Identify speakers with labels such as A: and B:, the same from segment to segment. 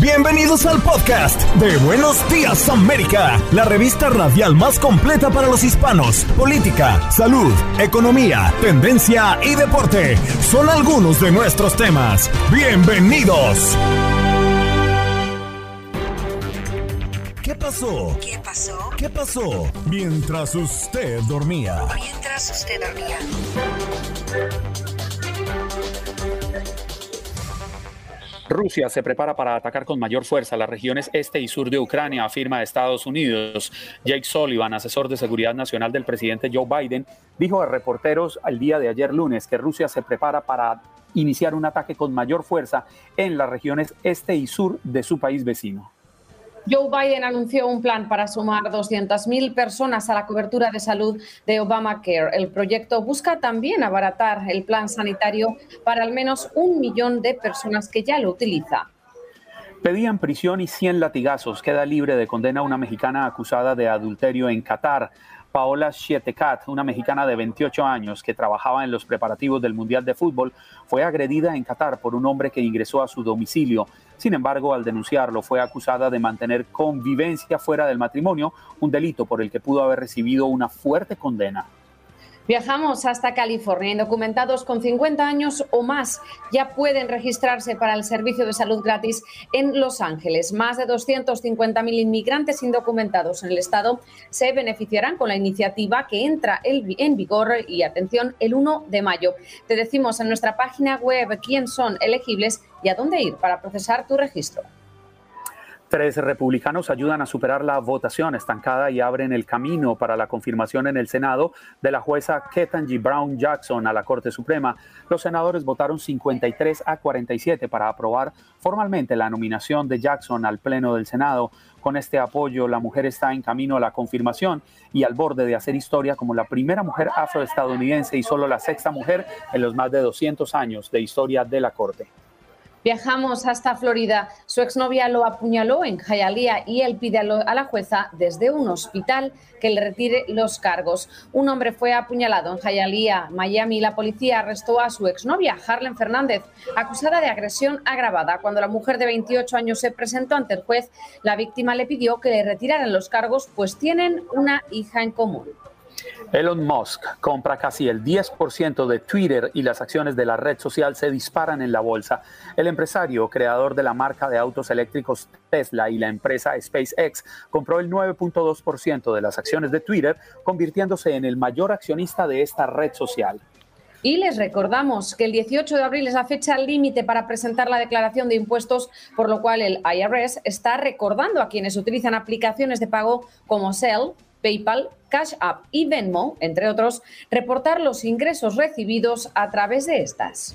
A: Bienvenidos al podcast de Buenos Días América, la revista radial más completa para los hispanos. Política, salud, economía, tendencia y deporte son algunos de nuestros temas. Bienvenidos. ¿Qué pasó?
B: ¿Qué pasó?
A: ¿Qué pasó? Mientras usted dormía.
B: Mientras usted dormía.
C: Rusia se prepara para atacar con mayor fuerza las regiones este y sur de Ucrania, afirma Estados Unidos. Jake Sullivan, asesor de seguridad nacional del presidente Joe Biden, dijo a reporteros el día de ayer lunes que Rusia se prepara para iniciar un ataque con mayor fuerza en las regiones este y sur de su país vecino.
D: Joe Biden anunció un plan para sumar 200.000 personas a la cobertura de salud de Obamacare. El proyecto busca también abaratar el plan sanitario para al menos un millón de personas que ya lo utilizan.
C: Pedían prisión y 100 latigazos. Queda libre de condena una mexicana acusada de adulterio en Qatar. Paola Chietecat, una mexicana de 28 años que trabajaba en los preparativos del Mundial de Fútbol, fue agredida en Qatar por un hombre que ingresó a su domicilio. Sin embargo, al denunciarlo, fue acusada de mantener convivencia fuera del matrimonio, un delito por el que pudo haber recibido una fuerte condena.
D: Viajamos hasta California. Indocumentados con 50 años o más ya pueden registrarse para el servicio de salud gratis en Los Ángeles. Más de 250.000 inmigrantes indocumentados en el estado se beneficiarán con la iniciativa que entra en vigor y atención el 1 de mayo. Te decimos en nuestra página web quién son elegibles y a dónde ir para procesar tu registro.
C: Tres republicanos ayudan a superar la votación estancada y abren el camino para la confirmación en el Senado de la jueza Ketanji Brown Jackson a la Corte Suprema. Los senadores votaron 53 a 47 para aprobar formalmente la nominación de Jackson al Pleno del Senado. Con este apoyo, la mujer está en camino a la confirmación y al borde de hacer historia como la primera mujer afroestadounidense y solo la sexta mujer en los más de 200 años de historia de la Corte.
D: Viajamos hasta Florida. Su exnovia lo apuñaló en Hialeah y él pide a la jueza desde un hospital que le retire los cargos. Un hombre fue apuñalado en Hialeah, Miami. La policía arrestó a su exnovia, Harlen Fernández, acusada de agresión agravada. Cuando la mujer de 28 años se presentó ante el juez, la víctima le pidió que le retiraran los cargos, pues tienen una hija en común.
C: Elon Musk compra casi el 10% de Twitter y las acciones de la red social se disparan en la bolsa. El empresario, creador de la marca de autos eléctricos Tesla y la empresa SpaceX, compró el 9.2% de las acciones de Twitter, convirtiéndose en el mayor accionista de esta red social.
D: Y les recordamos que el 18 de abril es la fecha límite para presentar la declaración de impuestos, por lo cual el IRS está recordando a quienes utilizan aplicaciones de pago como Cell, PayPal, Cash App y Venmo, entre otros, reportar los ingresos recibidos a través de estas.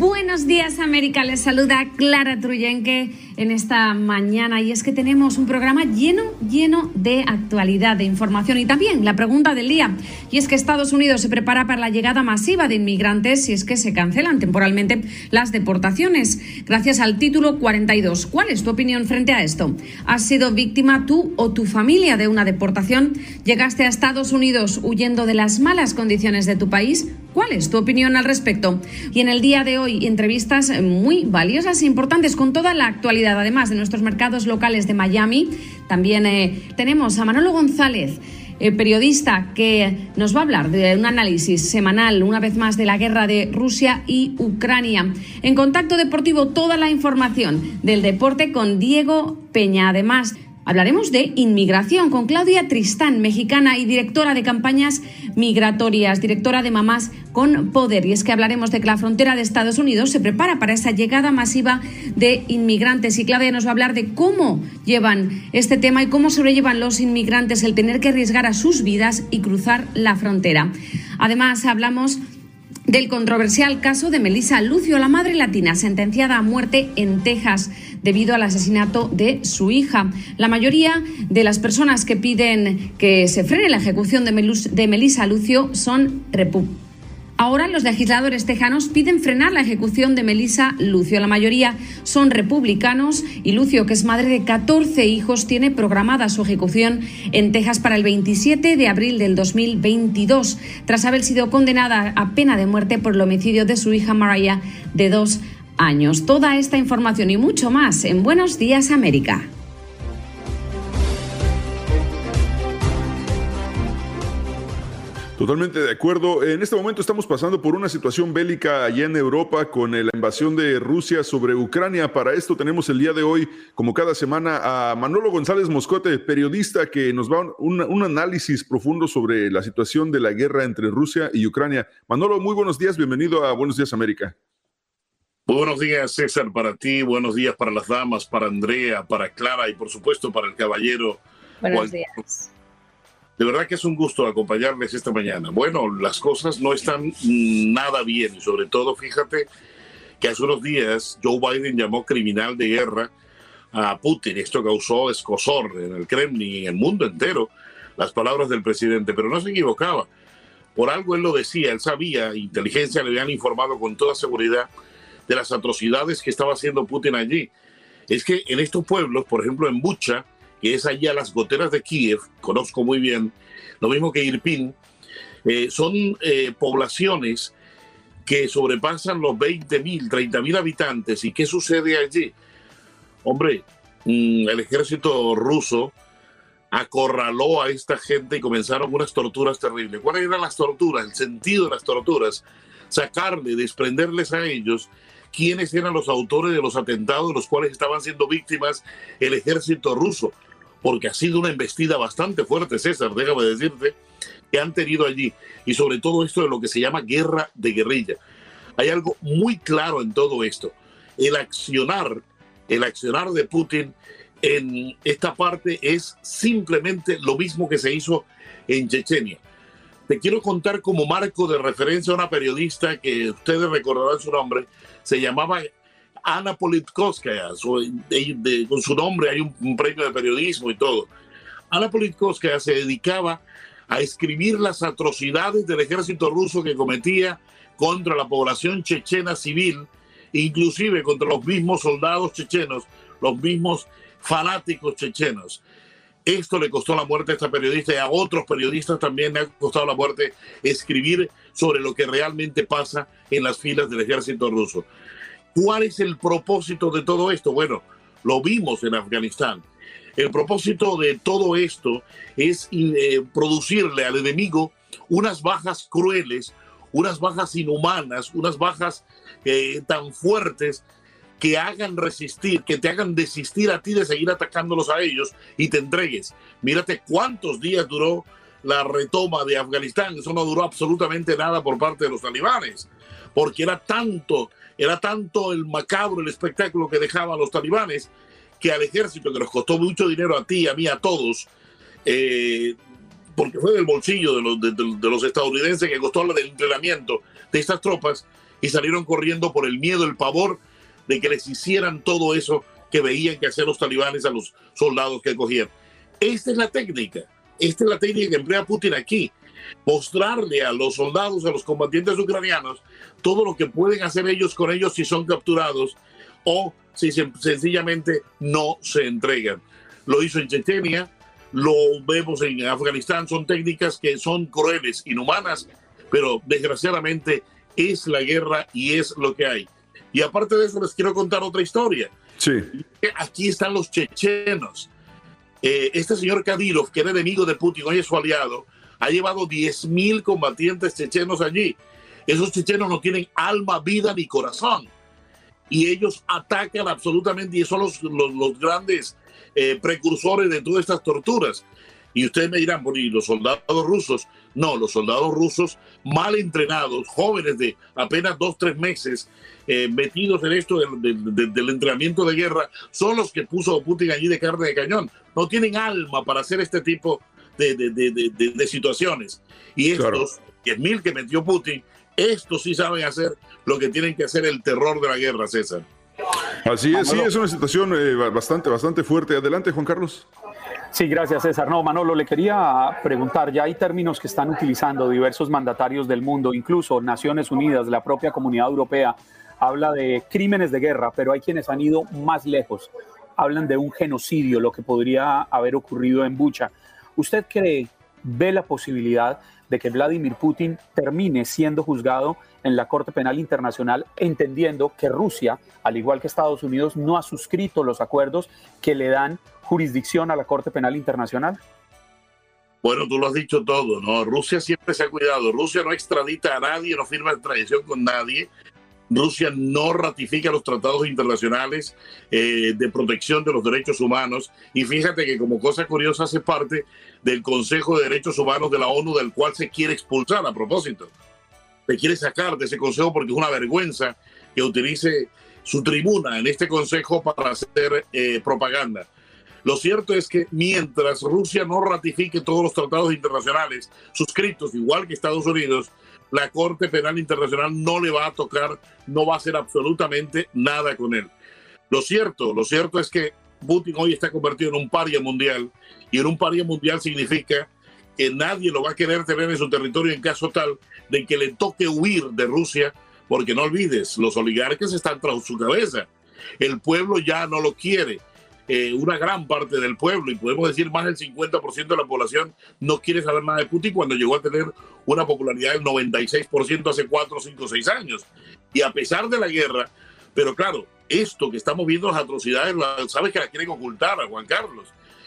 D: Buenos días América, les saluda Clara Truyenque en esta mañana y es que tenemos un programa lleno, lleno de actualidad, de información y también la pregunta del día y es que Estados Unidos se prepara para la llegada masiva de inmigrantes si es que se cancelan temporalmente las deportaciones gracias al título 42. ¿Cuál es tu opinión frente a esto? ¿Has sido víctima tú o tu familia de una deportación? ¿Llegaste a Estados Unidos huyendo de las malas condiciones de tu país? ¿Cuál es tu opinión al respecto? Y en el día de hoy, entrevistas muy valiosas e importantes con toda la actualidad, además de nuestros mercados locales de Miami. También eh, tenemos a Manolo González. Eh, periodista que nos va a hablar de un análisis semanal, una vez más, de la guerra de Rusia y Ucrania. En contacto deportivo, toda la información del deporte con Diego Peña. Además, Hablaremos de inmigración con Claudia Tristán, mexicana y directora de campañas migratorias, directora de Mamás con Poder. Y es que hablaremos de que la frontera de Estados Unidos se prepara para esa llegada masiva de inmigrantes. Y Claudia nos va a hablar de cómo llevan este tema y cómo sobrellevan los inmigrantes el tener que arriesgar a sus vidas y cruzar la frontera. Además, hablamos del controversial caso de Melissa Lucio, la madre latina sentenciada a muerte en Texas debido al asesinato de su hija. La mayoría de las personas que piden que se frene la ejecución de, Melissa Lucio son republicanos Ahora los legisladores tejanos piden frenar la ejecución de Melissa Lucio. La mayoría son republicanos y Lucio, que es madre de 14 hijos, tiene programada su ejecución en Texas para el 27 de abril del 2022, tras haber sido condenada a pena de muerte por el homicidio de su hija Mariah de dos años. Toda esta información y mucho más en Buenos Días América.
B: Totalmente de acuerdo. En este momento estamos pasando por una situación bélica allá en Europa con la invasión de Rusia sobre Ucrania. Para esto tenemos el día de hoy, como cada semana, a Manolo González Moscote, periodista que nos va un, un análisis profundo sobre la situación de la guerra entre Rusia y Ucrania. Manolo, muy buenos días, bienvenido a Buenos Días América.
E: Muy buenos días, César, para ti, buenos días para las damas, para Andrea, para Clara y por supuesto para el caballero.
F: Buenos días.
E: De verdad que es un gusto acompañarles esta mañana. Bueno, las cosas no están nada bien y sobre todo, fíjate que hace unos días Joe Biden llamó criminal de guerra a Putin. Esto causó escosor en el Kremlin y en el mundo entero las palabras del presidente, pero no se equivocaba. Por algo él lo decía, él sabía, inteligencia le habían informado con toda seguridad de las atrocidades que estaba haciendo Putin allí. Es que en estos pueblos, por ejemplo en Bucha, que es allá las goteras de Kiev, conozco muy bien, lo mismo que Irpin, eh, son eh, poblaciones que sobrepasan los 20.000, 30.000 habitantes. ¿Y qué sucede allí? Hombre, mm, el ejército ruso acorraló a esta gente y comenzaron unas torturas terribles. ¿Cuáles eran las torturas? El sentido de las torturas. Sacarle, desprenderles a ellos quiénes eran los autores de los atentados de los cuales estaban siendo víctimas el ejército ruso porque ha sido una embestida bastante fuerte, César, déjame decirte, que han tenido allí. Y sobre todo esto de lo que se llama guerra de guerrilla. Hay algo muy claro en todo esto. El accionar, el accionar de Putin en esta parte es simplemente lo mismo que se hizo en Chechenia. Te quiero contar como marco de referencia a una periodista que ustedes recordarán su nombre, se llamaba Ana Politkovskaya, con su nombre hay un, premio de periodismo y todo. Ana Politkovskaya se dedicaba a escribir las atrocidades del ejército ruso que cometía contra la población chechena civil, inclusive contra los mismos soldados chechenos, los mismos fanáticos chechenos. Esto le costó la muerte a esta periodista y a otros periodistas también le ha costado la muerte escribir sobre lo que realmente pasa en las filas del ejército ruso. ¿Cuál es el propósito de todo esto? Bueno, lo vimos en Afganistán. El propósito de todo esto es eh, producirle al enemigo unas bajas crueles, unas bajas inhumanas, unas bajas eh, tan fuertes que hagan resistir, que te hagan desistir a ti de seguir atacándolos a ellos y te entregues. Mírate cuántos días duró la retoma de Afganistán. Eso no duró absolutamente nada por parte de los talibanes, porque era tanto era tanto el macabro, el espectáculo que dejaban los talibanes, que al ejército, que nos costó mucho dinero a ti, a mí, a todos, eh, porque fue del bolsillo de los, de, los estadounidenses que costó el entrenamiento de estas tropas, y salieron corriendo por el miedo, el pavor de que les hicieran todo eso que veían que hacían los talibanes a los soldados que cogían. Esta es la técnica, esta es la técnica que emplea Putin aquí mostrarle a los soldados, a los combatientes ucranianos, todo lo que pueden hacer ellos con ellos si son capturados o si sencillamente no se entregan. Lo hizo en Chechenia, lo vemos en Afganistán, son técnicas que son crueles, inhumanas, pero desgraciadamente es la guerra y es lo que hay. Y aparte de eso, les quiero contar otra historia.
B: Sí.
E: Aquí están los chechenos. Eh, este señor Kadyrov, que era enemigo de Putin, hoy es su aliado, ha llevado 10.000 combatientes chechenos allí. Esos chechenos no tienen alma, vida ni corazón. Y ellos atacan absolutamente y son los, los, grandes eh, precursores de todas estas torturas. Y ustedes me dirán, bueno, ¿y los soldados rusos? No, los soldados rusos mal entrenados, jóvenes de apenas dos, tres meses, eh, metidos en esto del, del, entrenamiento de guerra, son los que puso Putin allí de carne de cañón. No tienen alma para hacer este tipo de, de, de, de situaciones. Y estos 10.000 que metió Putin, estos sí saben hacer lo que tienen que hacer el terror de la guerra, César.
B: Así es, sí, es una situación eh, bastante, bastante fuerte. Adelante, Juan Carlos.
C: Sí, gracias César. No, Manolo, le quería preguntar, ya hay términos que están utilizando diversos mandatarios del mundo, incluso Naciones Unidas, la propia Comunidad Europea, habla de crímenes de guerra, pero hay quienes han ido más lejos. Hablan de un genocidio, lo que podría haber ocurrido en Bucha. ¿Usted cree, ve la posibilidad de que Vladimir Putin termine siendo juzgado en la Corte Penal Internacional, entendiendo que Rusia, al igual que Estados Unidos, no ha suscrito los acuerdos que le dan jurisdicción a la Corte Penal Internacional?
E: Bueno, tú lo has dicho todo, ¿no? Rusia siempre se ha cuidado. Rusia no extradita a nadie, no firma extradición con nadie. Rusia no ratifica los tratados internacionales eh, de protección de los derechos humanos. Y fíjate que como cosa curiosa hace parte del Consejo de Derechos Humanos de la ONU, del cual se quiere expulsar a propósito. Se quiere sacar de ese consejo porque es una vergüenza que utilice su tribuna en este consejo para hacer eh, propaganda. Lo cierto es que mientras Rusia no ratifique todos los tratados internacionales suscritos, igual que Estados Unidos, la Corte Penal Internacional no le va a tocar, no va a hacer absolutamente nada con él. Lo cierto, lo cierto es que Putin hoy está convertido en un paria mundial y en un paria mundial significa que nadie lo va a querer tener en su territorio en caso tal de que le toque huir de Rusia, porque no olvides, los oligarcas están tras su cabeza. El pueblo ya no lo quiere. Eh, una gran parte del pueblo, y podemos decir más del 50% de la población, no quiere saber nada de Putin cuando llegó a tener una popularidad del 96% hace 4, 5, 6 años. Y a pesar de la guerra, pero claro, esto que estamos viendo, las atrocidades, sabes que la quieren ocultar a Juan Carlos.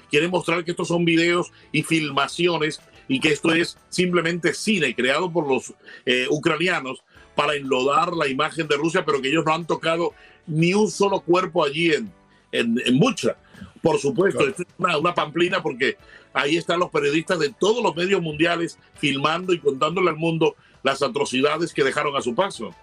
E: Quieren mostrar que estos son videos y filmaciones y que esto es simplemente cine creado por los eh, ucranianos para enlodar la imagen de Rusia, pero que ellos no han tocado ni un solo cuerpo allí en, en, en Bucha. Por supuesto, esto es una, una, pamplina porque ahí están los periodistas de todos los medios mundiales filmando y contándole al mundo las atrocidades que dejaron a su paso.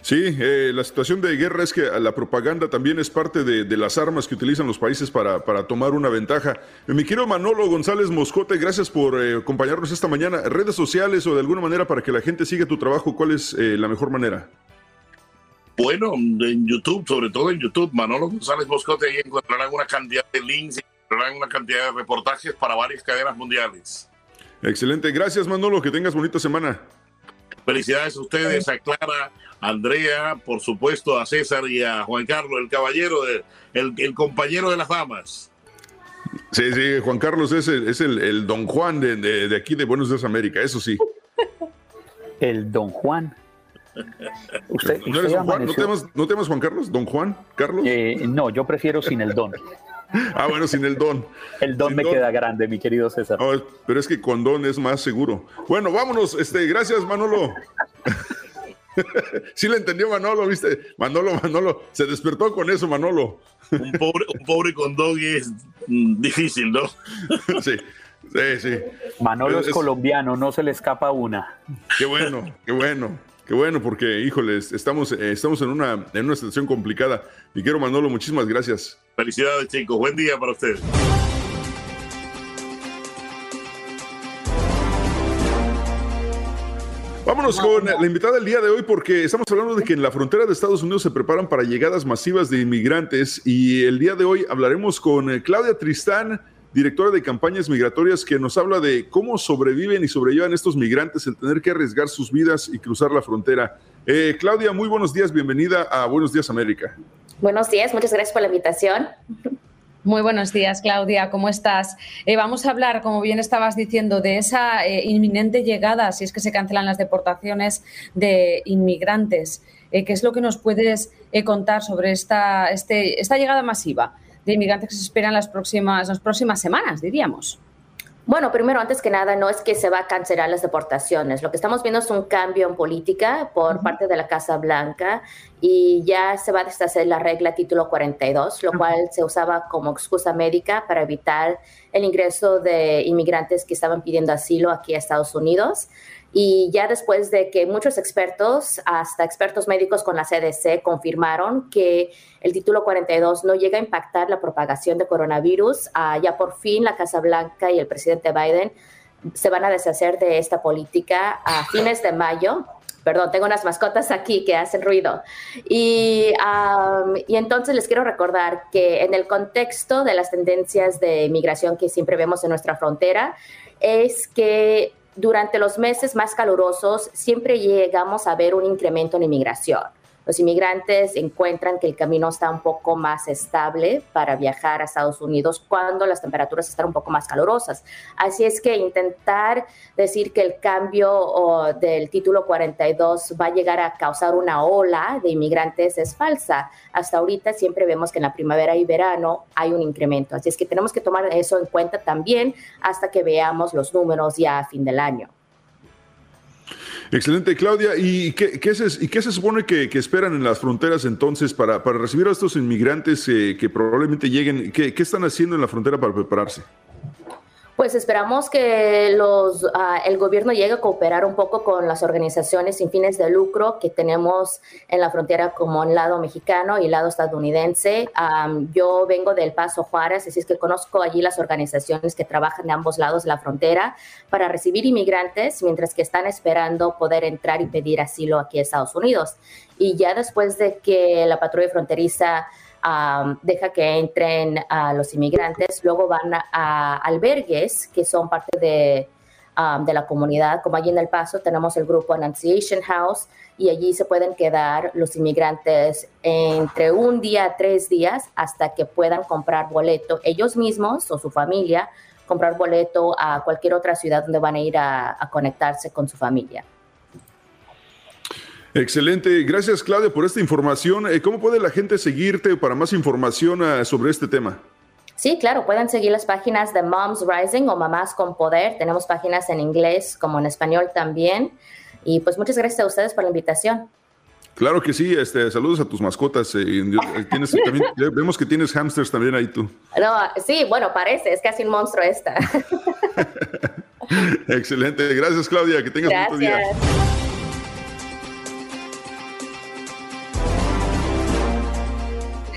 B: Sí, eh, la situación de guerra es que la propaganda también es parte de, de las armas que utilizan los países para, para tomar una ventaja. Mi querido Manolo González Moscote, gracias por eh, acompañarnos esta mañana. Redes sociales o de alguna manera para que la gente siga tu trabajo, ¿cuál es eh, la mejor manera?
E: Bueno, en YouTube, sobre todo en YouTube, Manolo González Moscote, ahí encontrarán una cantidad de links, encontrarán una cantidad de reportajes para varias cadenas mundiales.
B: Excelente, gracias Manolo, que tengas bonita semana.
E: Felicidades a ustedes, a Clara, a Andrea, por supuesto a César y a Juan Carlos, el caballero, de, el, el compañero de las damas.
B: Sí, sí, Juan Carlos es el, es el, el don Juan de, de, de, aquí de Buenos Días América, eso sí.
C: El don Juan.
B: ¿Usted, ¿No, usted Juan? ¿No, te llamas, ¿No, te llamas, Juan Carlos? ¿Don Juan? ¿Carlos?
C: Eh, no, yo prefiero sin el don.
B: ah, bueno, sin el don.
C: El don
B: sin
C: me
B: don.
C: queda grande, mi querido César.
B: No, pero es que con don es más seguro. Bueno, vámonos. Este, gracias, Manolo. sí le entendió Manolo, ¿viste? Manolo, Manolo. Se despertó con eso, Manolo.
E: un, pobre, un pobre con don es difícil, ¿no?
B: sí. Sí, sí.
C: Manolo es, es, colombiano, no se le escapa una.
B: Qué bueno, qué bueno. Qué bueno, porque, híjoles, estamos, eh, estamos en, una, en una situación complicada. Y quiero, Manolo, muchísimas gracias.
E: Felicidades, chicos. Buen día para ustedes.
B: Vámonos con la invitada del día de hoy porque estamos hablando de que en la frontera de Estados Unidos se preparan para llegadas masivas de inmigrantes y el día de hoy hablaremos con eh, Claudia Tristán, directora de campañas migratorias, que nos habla de cómo sobreviven y sobrellevan estos migrantes el tener que arriesgar sus vidas y cruzar la frontera. Eh, Claudia, muy buenos días, bienvenida a Buenos Días América.
F: Buenos días, muchas gracias por la invitación.
D: Muy buenos días, Claudia. ¿Cómo estás? Eh, vamos a hablar, como bien estabas diciendo, de esa eh, inminente llegada, si es que se cancelan las deportaciones de inmigrantes. Eh, ¿Qué es lo que nos puedes eh, contar sobre esta, este, esta llegada masiva de inmigrantes que se esperan las próximas, las próximas semanas, diríamos?
F: Bueno, primero, antes que nada, no es que se va a cancelar las deportaciones. Lo que estamos viendo es un cambio en política por uh -huh. parte de la Casa Blanca y ya se va a deshacer la regla título 42, lo uh -huh. cual se usaba como excusa médica para evitar el ingreso de inmigrantes que estaban pidiendo asilo aquí a Estados Unidos. Y ya después de que muchos expertos, hasta expertos médicos con la CDC, confirmaron que el título 42 no llega a impactar la propagación de coronavirus, uh, ya por fin la Casa Blanca y el presidente Biden se van a deshacer de esta política a fines de mayo. Perdón, tengo unas mascotas aquí que hacen ruido. Y, y entonces les quiero recordar que en el contexto de las tendencias de migración que siempre vemos en nuestra frontera, es que durante los meses más calurosos siempre llegamos a ver un incremento en inmigración los inmigrantes encuentran que el camino está un poco más estable para viajar a Estados Unidos cuando las temperaturas están un poco más calurosas. Así es que intentar decir que el cambio del título 42 va a llegar a causar una ola de inmigrantes es falsa. Hasta ahorita siempre vemos que en la primavera y verano hay un incremento. Así es que tenemos que tomar eso en cuenta también hasta que veamos los números ya a fin del año.
B: Excelente, Claudia. ¿Y qué, se, y qué se, supone que, esperan en las fronteras entonces para, para recibir a estos inmigrantes eh, que probablemente lleguen? ¿Qué, ¿Qué están haciendo en la frontera para prepararse?
F: Pues esperamos que ah, el gobierno llegue a cooperar un poco con las organizaciones sin fines de lucro que tenemos en la frontera como el lado mexicano y el lado estadounidense. yo vengo del Paso Juárez, así es que conozco allí las organizaciones que trabajan de ambos lados de la frontera para recibir inmigrantes mientras que están esperando poder entrar y pedir asilo aquí a Estados Unidos. Y ya después de que la patrulla fronteriza deja que entren a los inmigrantes, luego van a, albergues que son parte de, de, la comunidad, como allí en El Paso tenemos el grupo Annunciation House y allí se pueden quedar los inmigrantes entre un día tres días hasta que puedan comprar boleto ellos mismos o su familia, comprar boleto a cualquier otra ciudad donde van a ir a conectarse con su familia.
B: Excelente. Gracias, Claudia, por esta información. Eh, ¿Cómo puede la gente seguirte para más información ah, sobre este tema?
F: Sí, claro, pueden seguir las páginas de Moms Rising o Mamás con Poder. Tenemos páginas en inglés como en español también. Y pues muchas gracias a ustedes por la invitación.
B: Claro que sí, este, saludos a tus mascotas. Eh, eh, vemos que tienes hamsters también ahí tú.
F: No, sí, bueno, parece, es casi un monstruo esta.
B: Excelente, gracias Claudia, que tengas un buen día.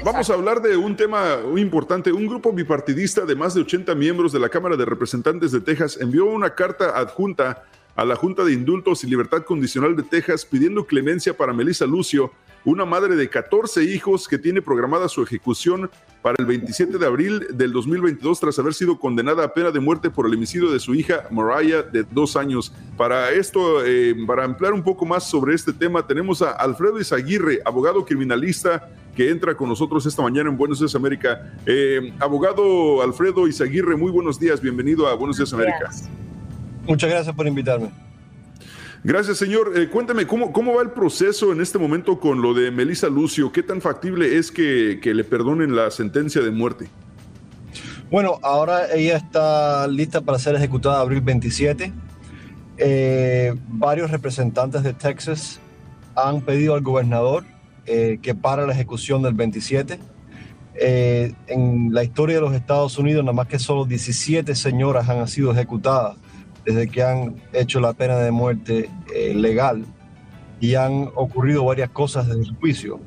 B: Vamos a hablar de un tema muy importante. Un grupo bipartidista de más de 80 miembros de la Cámara de Representantes de Texas envió una carta adjunta a la Junta de Indultos y Libertad Condicional de Texas pidiendo clemencia para Melissa Lucio, una madre de 14 hijos que tiene programada su ejecución para el 27 de abril del 2022 tras haber sido condenada a pena de muerte por el homicidio de su hija Mariah de dos años. Para esto, eh, para ampliar un poco más sobre este tema, tenemos a Alfredo Izaguirre, abogado criminalista que entra con nosotros esta mañana en Buenos Días América. Eh, abogado Alfredo Izaguirre, muy buenos días, bienvenido a Buenos Días América.
G: Muchas gracias por invitarme.
B: Gracias, señor. Eh, cuéntame, ¿cómo, ¿cómo va el proceso en este momento con lo de Melissa Lucio? ¿Qué tan factible es que, le perdonen la sentencia de muerte?
G: Bueno, ahora ella está lista para ser ejecutada abril 27. Eh, varios representantes de Texas han pedido al gobernador eh, que para la ejecución del 27. en la historia de los Estados Unidos, nada más que solo 17 señoras han sido ejecutadas desde que han hecho la pena de muerte eh, legal y han ocurrido varias cosas desde el juicio,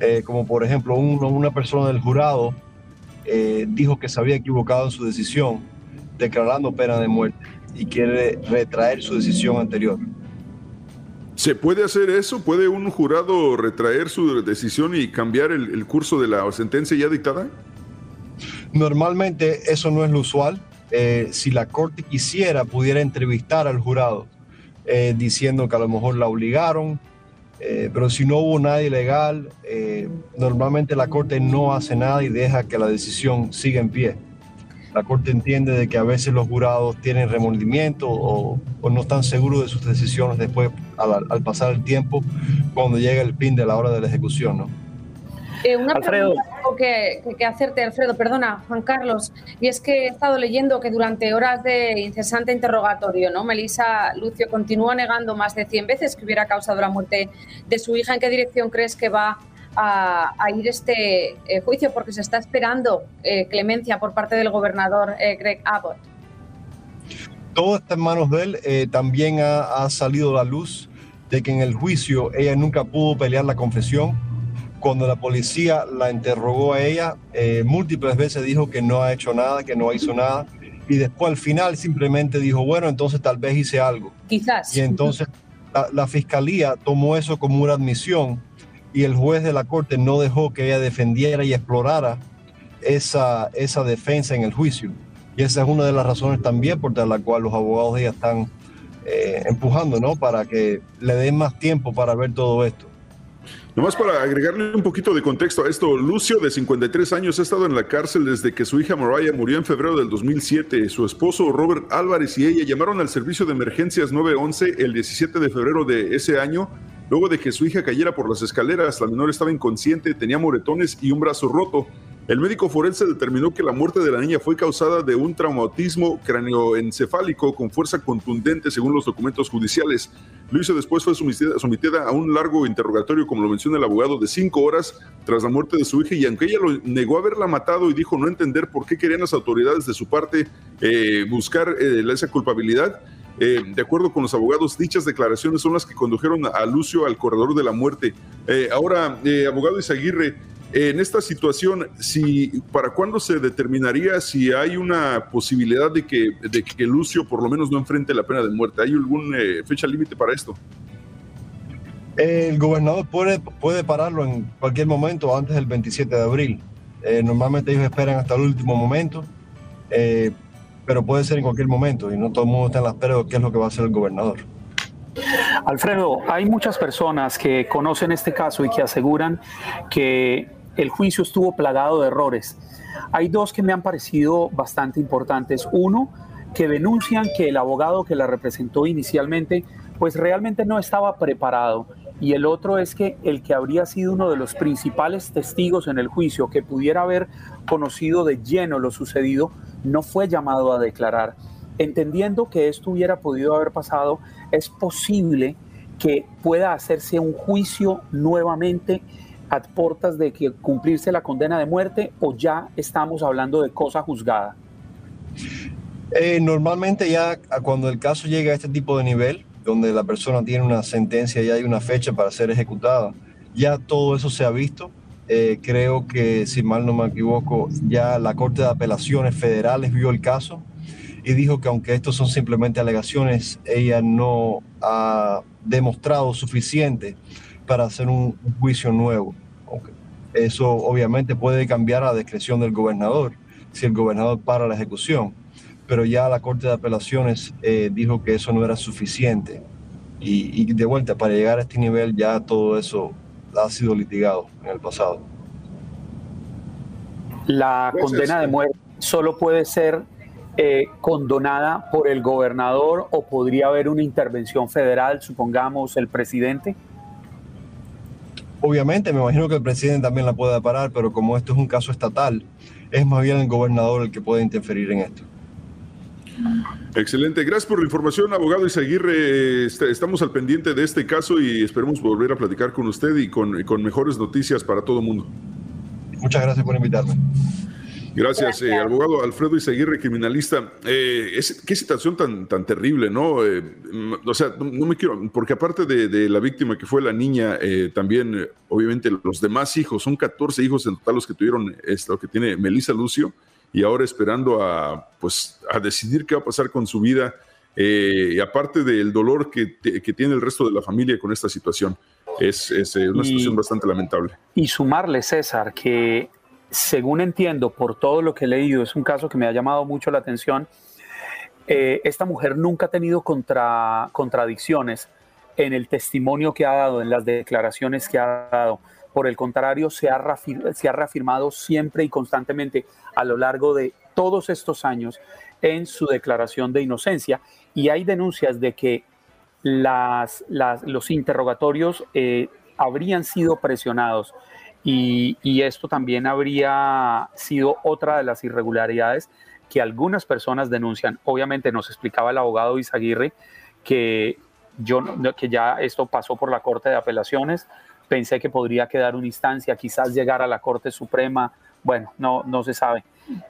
G: eh, como por ejemplo una persona del jurado eh, dijo que se había equivocado en su decisión declarando pena de muerte y quiere retraer su decisión anterior.
B: ¿Se puede hacer eso? ¿Puede un jurado retraer su decisión y cambiar el, curso de la sentencia ya dictada?
G: Normalmente eso no es lo usual. Eh, si la corte quisiera, pudiera entrevistar al jurado eh, diciendo que a lo mejor la obligaron, eh, pero si no hubo nadie legal, normalmente la corte no hace nada y deja que la decisión siga en pie. La corte entiende de que a veces los jurados tienen remordimiento o, no están seguros de sus decisiones después al, al pasar el tiempo cuando llega el fin de la hora de la ejecución, ¿no?
H: Eh, una Alfredo. pregunta que, hacerte, Alfredo, perdona, Juan Carlos, y es que he estado leyendo que durante horas de incesante interrogatorio, ¿no? Melisa Lucio continúa negando más de 100 veces que hubiera causado la muerte de su hija. ¿En qué dirección crees que va a, ir este eh, juicio? Porque se está esperando eh, clemencia por parte del gobernador Greg Abbott.
G: Todo está en manos de él. también ha, ha salido la luz de que en el juicio ella nunca pudo pelear la confesión cuando la policía la interrogó a ella, eh, múltiples veces dijo que no ha hecho nada, que no hizo nada, y después al final simplemente dijo, bueno, entonces tal vez hice algo.
H: Quizás.
G: Y entonces la, fiscalía tomó eso como una admisión y el juez de la corte no dejó que ella defendiera y explorara esa, esa defensa en el juicio. Y esa es una de las razones también por la cual los abogados de están eh, empujando, ¿no? Para que le den más tiempo para ver todo esto.
B: Nomás para agregarle un poquito de contexto a esto, Lucio, de 53 años, ha estado en la cárcel desde que su hija Mariah murió en febrero del 2007. Su esposo Robert Álvarez y ella llamaron al servicio de emergencias 911 el 17 de febrero de ese año, luego de que su hija cayera por las escaleras. La menor estaba inconsciente, tenía moretones y un brazo roto. El médico forense determinó que la muerte de la niña fue causada de un traumatismo cráneoencefálico con fuerza contundente según los documentos judiciales. Luisa después fue sometida, a un largo interrogatorio, como lo menciona el abogado, de cinco horas tras la muerte de su hija y aunque ella lo negó haberla matado y dijo no entender por qué querían las autoridades de su parte eh, buscar eh, esa culpabilidad, eh, de acuerdo con los abogados, dichas declaraciones son las que condujeron a Lucio al corredor de la muerte. ahora, abogado Isaguirre, en esta situación, si, ¿para cuándo se determinaría si hay una posibilidad de que, de que Lucio por lo menos no enfrente la pena de muerte? ¿Hay alguna eh, fecha límite para esto?
G: El gobernador puede, puede pararlo en cualquier momento antes del 27 de abril. Eh, normalmente ellos esperan hasta el último momento, eh, pero puede ser en cualquier momento y no todo el mundo está en la espera de qué es lo que va a hacer el gobernador.
C: Alfredo, hay muchas personas que conocen este caso y que aseguran que el juicio estuvo plagado de errores. Hay dos que me han parecido bastante importantes. Uno, que denuncian que el abogado que la representó inicialmente, pues realmente no estaba preparado. Y el otro es que el que habría sido uno de los principales testigos en el juicio, que pudiera haber conocido de lleno lo sucedido, no fue llamado a declarar. Entendiendo que esto hubiera podido haber pasado, es posible que pueda hacerse un juicio nuevamente a portas de que cumplirse la condena de muerte o ya estamos hablando de cosa juzgada?
G: Eh, normalmente ya cuando el caso llega a este tipo de nivel, donde la persona tiene una sentencia y hay una fecha para ser ejecutada, ya todo eso se ha visto. Eh, creo que, si mal no me equivoco, ya la Corte de Apelaciones Federales vio el caso y dijo que aunque estos son simplemente alegaciones, ella no ha demostrado suficiente para hacer un, juicio nuevo. Eso obviamente puede cambiar a discreción del gobernador, si el gobernador para la ejecución, pero ya la Corte de Apelaciones eh, dijo que eso no era suficiente. Y, de vuelta, para llegar a este nivel ya todo eso ha sido litigado en el pasado.
C: La condena de muerte solo puede ser eh, condonada por el gobernador o podría haber una intervención federal, supongamos el presidente?
G: Obviamente, me imagino que el presidente también la pueda parar, pero como esto es un caso estatal, es más bien el gobernador el que puede interferir en esto.
B: Excelente, gracias por la información, abogado Isaguirre. Este, estamos al pendiente de este caso y esperemos volver a platicar con usted y con, con mejores noticias para todo el mundo.
G: Muchas gracias por invitarme.
B: Gracias, eh, abogado Alfredo Izaguirre, criminalista. Eh, qué situación tan, tan terrible, ¿no? Eh, o sea, no, me quiero, porque aparte de, la víctima que fue la niña, también, obviamente, los demás hijos, son 14 hijos en total los que tuvieron esto, que tiene Melissa Lucio, y ahora esperando a, pues, a decidir qué va a pasar con su vida, y aparte del dolor que, que, tiene el resto de la familia con esta situación. Es, es una situación bastante lamentable.
C: Y sumarle, César, que según entiendo por todo lo que he leído, es un caso que me ha llamado mucho la atención. Eh, esta mujer nunca ha tenido contra, contradicciones en el testimonio que ha dado, en las declaraciones que ha dado. Por el contrario, se ha, reafirmado siempre y constantemente a lo largo de todos estos años en su declaración de inocencia. Y hay denuncias de que los interrogatorios eh, habrían sido presionados y, esto también habría sido otra de las irregularidades que algunas personas denuncian. Obviamente nos explicaba el abogado Izaguirre que, yo, que ya esto pasó por la Corte de Apelaciones, pensé que podría quedar una instancia, quizás llegar a la Corte Suprema, bueno, no, no se sabe.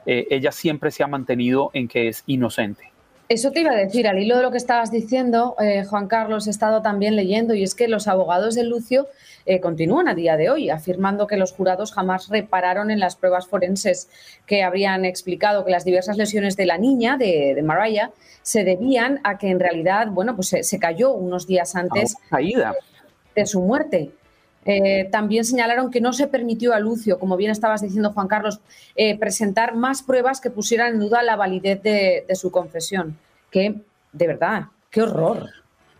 C: Eh, ella siempre se ha mantenido en que es inocente.
H: Eso te iba a decir, al hilo de lo que estabas diciendo, eh, Juan Carlos, he estado también leyendo y es que los abogados de Lucio eh, continúan a día de hoy, afirmando que los jurados jamás repararon en las pruebas forenses que habrían explicado que las diversas lesiones de la niña, de, de Mariah, se debían a que en realidad, bueno, pues se, cayó unos días antes de su muerte. Eh, también señalaron que no se permitió a Lucio, como bien estabas diciendo Juan Carlos, eh, presentar más pruebas que pusieran en duda la validez de, su confesión. Que, de verdad, qué horror.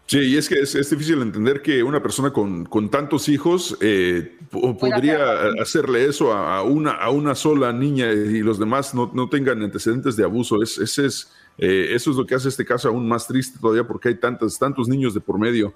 B: Sí, y es que es, difícil entender que una persona con, tantos hijos eh, podría hacerle eso a, una, a una sola niña y los demás no, tengan antecedentes de abuso. Es, es, eso es lo que hace este caso aún más triste todavía porque hay tantos, tantos niños de por medio.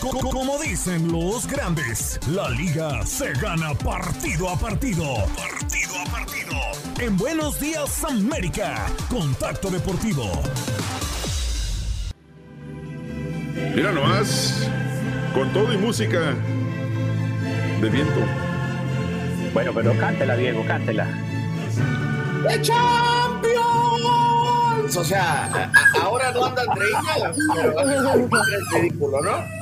A: Como dicen los grandes, la liga se gana partido a partido. Partido a partido. En Buenos Días América, Contacto Deportivo.
B: Mira nomás, con todo y música de viento.
C: Bueno, pero cántela, Diego, cántela.
I: ¡The Champions! O sea, ahora no anda Andreina, es ridículo, ¿no?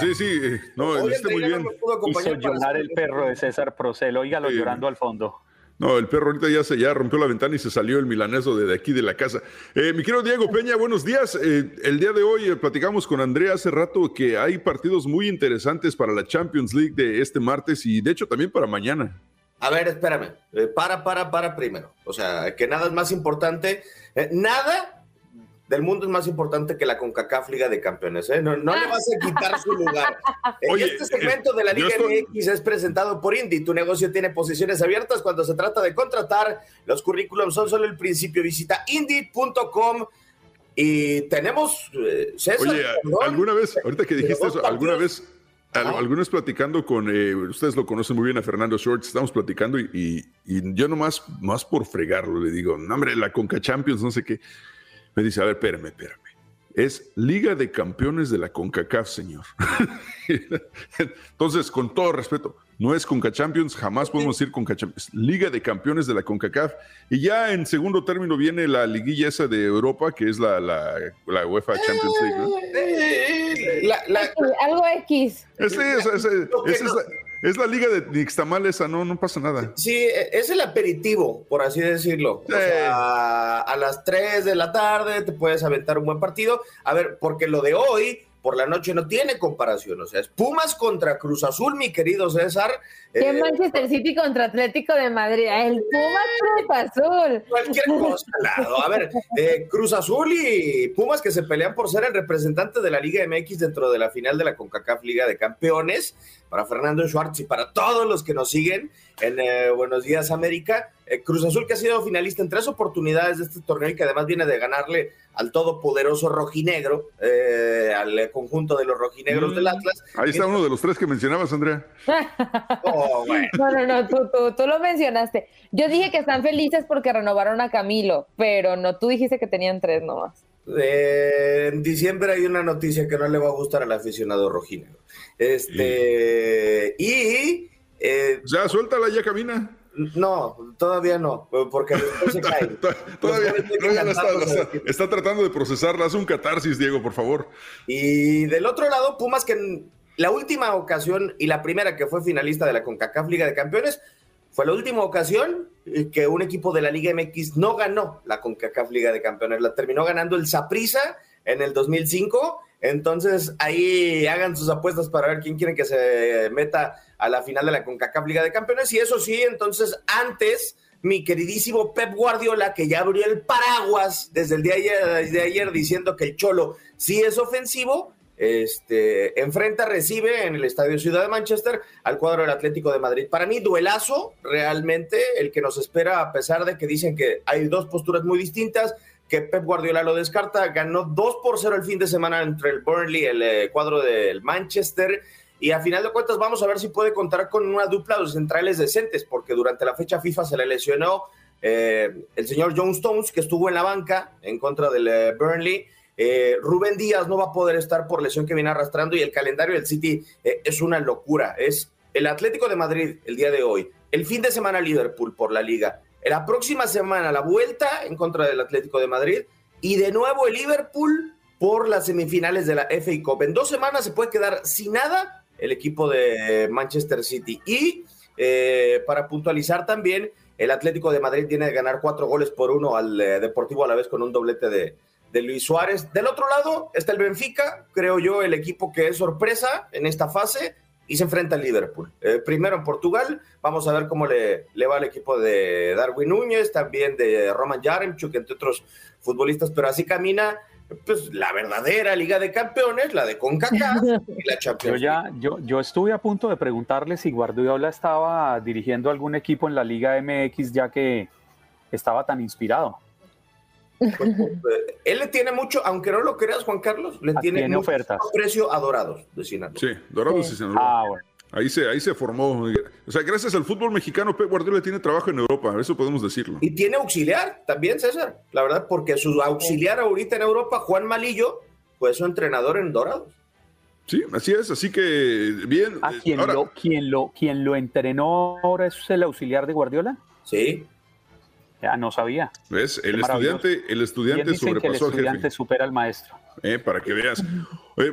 B: Sí, sí, no, está muy bien.
C: Hizo llorar el perro de César Procel, oígalo llorando al fondo.
B: No, el perro ahorita ya se ya rompió la ventana y se salió el milaneso de, aquí de la casa. Eh, mi querido Diego Peña, buenos días. Eh, el día de hoy eh, platicamos con Andrea hace rato que hay partidos muy interesantes para la Champions League de este martes y de hecho también para mañana.
I: A ver, espérame. para, para, para primero. O sea, que nada es más importante. nada del mundo es más importante que la CONCACAF Liga de Campeones. ¿eh? No, le vas a quitar su lugar. este segmento de la Liga MX es presentado por Indy. Tu negocio tiene posiciones abiertas cuando se trata de contratar. Los currículums son solo el principio. Visita indy.com y tenemos...
B: Eh, Oye, alguna vez, ahorita que dijiste eso, alguna vez... Alguna vez platicando con, eh, ustedes lo conocen muy bien a Fernando Shorts, estamos platicando y, yo nomás, más por fregarlo, le digo, no hombre, la Conca Champions, no sé qué. Me dice, a ver, espérame, espérame. Es Liga de Campeones de la CONCACAF, señor. Entonces, con todo respeto, no es Conca Champions, jamás podemos decir Conca Champions, Liga de Campeones de la CONCACAF. Y ya en segundo término viene la liguilla esa de Europa, que es la, la, la UEFA Champions League.
H: algo X.
B: Es la liga de Nixtamal esa, no, no pasa nada.
I: Sí, e, es el aperitivo, por así decirlo. O sea, a las 3 de la tarde te puedes aventar un buen partido. A ver, porque lo de hoy por la noche no tiene comparación. O sea, es Pumas contra Cruz Azul, mi querido César.
H: ¿Qué eh, Manchester City contra Atlético de Madrid? El Pumas Cruz Azul.
I: Cualquier cosa lado. A ver, eh, Cruz Azul y Pumas que se pelean por ser el representante de la Liga MX dentro de la final de la CONCACAF Liga de Campeones. Para Fernando Schwartz y para todos los que nos siguen en eh, Buenos Días América. Cruz Azul que ha sido finalista en tres oportunidades de este torneo y que además viene de ganarle al todopoderoso rojinegro, eh, al conjunto de los rojinegros del mm. Atlas.
B: Ahí está uno de los tres que mencionabas, Andrea.
H: oh, No, no, no, tú, tú, lo mencionaste. Yo dije que están felices porque renovaron a Camilo, pero no, tú dijiste que tenían tres nomás.
I: Eh, en diciembre hay una noticia que no le va a gustar al aficionado rojinegro. Este, y...
B: Eh, ya, suéltala, ya camina.
I: No, todavía no, porque después se cae.
B: todavía no, está, tratando de procesarla. Haz un catarsis, Diego, por favor.
I: Y del otro lado, Pumas, que en la última ocasión y la primera que fue finalista de la CONCACAF Liga de Campeones, fue la última ocasión que un equipo de la Liga MX no ganó la CONCACAF Liga de Campeones. La terminó ganando el Saprissa en el 2005 Entonces ahí hagan sus apuestas para ver quién quiere que se meta a la final de la CONCACAF Liga de Campeones. Y eso sí, entonces antes mi queridísimo Pep Guardiola, que ya abrió el paraguas desde el día de ayer, diciendo que el Cholo sí es ofensivo, este, enfrenta, recibe en el Estadio Ciudad de Manchester al cuadro del Atlético de Madrid. Para mí, duelazo realmente el que nos espera, a pesar de que dicen que hay dos posturas muy distintas, que Pep Guardiola lo descarta, ganó 2 por 0 el fin de semana entre el Burnley el eh, cuadro del Manchester. Y a final de cuentas vamos a ver si puede contar con una dupla de centrales decentes, porque durante la fecha FIFA se le lesionó eh, el señor John Stones, que estuvo en la banca en contra del eh, Burnley. Rubén Díaz no va a poder estar por lesión que viene arrastrando y el calendario del City es una locura. Es el Atlético de Madrid el día de hoy, el fin de semana Liverpool por la liga, la próxima semana la vuelta en contra del Atlético de Madrid y de nuevo el Liverpool por las semifinales de la FA Cup. En dos semanas se puede quedar sin nada el equipo de Manchester City. Y eh, para puntualizar también, el Atlético de Madrid tiene que ganar cuatro goles por uno al eh, Deportivo a la vez con un doblete de, de Luis Suárez. Del otro lado está el Benfica, creo yo, el equipo que es sorpresa en esta fase y se enfrenta al Liverpool. Eh, primero en Portugal, vamos a ver cómo le, le, va al equipo de Darwin Núñez, también de Roman Yaremchuk, entre otros futbolistas, pero así camina pues la verdadera Liga de Campeones, la de CONCACAF y la Champions.
C: Yo ya yo, yo estuve a punto de preguntarle si Guardiola estaba dirigiendo algún equipo en la Liga MX ya que estaba tan inspirado.
I: Pues, eh, él le tiene mucho, aunque no lo creas, Juan Carlos, le tiene,
C: tiene
I: mucho
C: ofertas.
I: precio a Dorados de Sinaloa.
B: Sí, Dorados
I: Sí.
B: y Sinaloa.
C: Ah, bueno.
B: Ahí se, ahí se formó. O sea, gracias al fútbol mexicano, Pep Guardiola tiene trabajo en Europa, eso podemos decirlo.
I: Y tiene auxiliar también, César, la verdad, porque su auxiliar ahorita en Europa, Juan Malillo, fue su entrenador en Dorados.
B: Sí, así es, así que bien.
C: ¿A
B: eh,
C: quien,
B: ahora-
C: lo, quien, lo, quien lo entrenó ahora es el auxiliar de Guardiola?
I: Sí.
C: Ya no sabía.
B: ¿Ves? El
C: Qué
B: estudiante, el estudiante
C: dicen que el estudiante
B: jefe.
C: supera al maestro.
B: Eh, para que veas.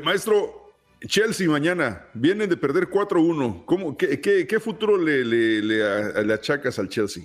B: Maestro, Chelsea mañana, vienen de perder 4-1. ¿Cómo, qué, qué- qué futuro le, le- le a- le achacas al Chelsea?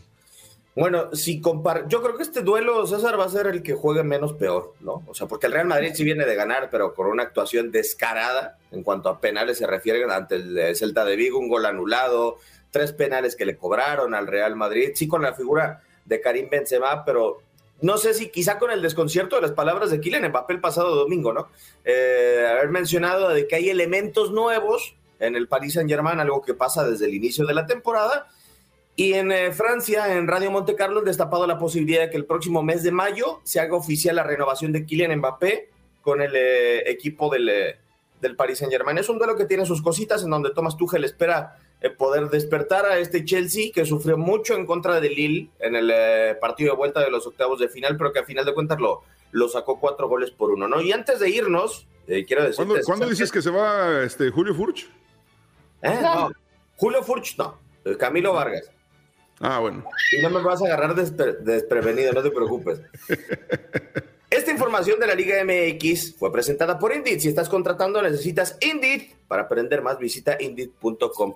I: Bueno, si compar yo creo que este duelo, César, va a ser el que juegue menos peor, ¿no? O sea, porque el Real Madrid sí viene de ganar, pero con una actuación descarada en cuanto a penales se refiere ante el Celta de Vigo, un gol anulado, tres penales que le cobraron al Real Madrid, sí con la figura de Karim Benzema, pero no sé si quizá con el desconcierto de las palabras de Kylian Mbappé el pasado domingo, ¿no? Eh, haber mencionado de que hay elementos nuevos en el Paris Saint-Germain, algo que pasa desde el inicio de la temporada, y en eh, Francia, en Radio Monte Carlo, han destapado la posibilidad de que el próximo mes de mayo se haga oficial la renovación de Kylian Mbappé con el eh, equipo del, del Paris Saint Germain. Es un duelo que tiene sus cositas en donde Thomas Tuchel espera poder despertar a este Chelsea que sufrió mucho en contra de Lille en el eh, partido de vuelta de los octavos de final, pero que a final de cuentas lo, lo sacó cuatro goles por uno. ¿no? Y antes de irnos, eh, quiero decirte...
B: ¿Cuándo, ¿cuándo dices que se va este, Julio Furch?
I: Eh, no, Julio Furch no, Camilo Vargas.
B: Ah, bueno.
I: Y no me vas a agarrar despre- desprevenido, no te preocupes. Esta información de la Liga MX fue presentada por Indeed. Si estás contratando, necesitas Indeed. Para aprender más, visita indeed.com.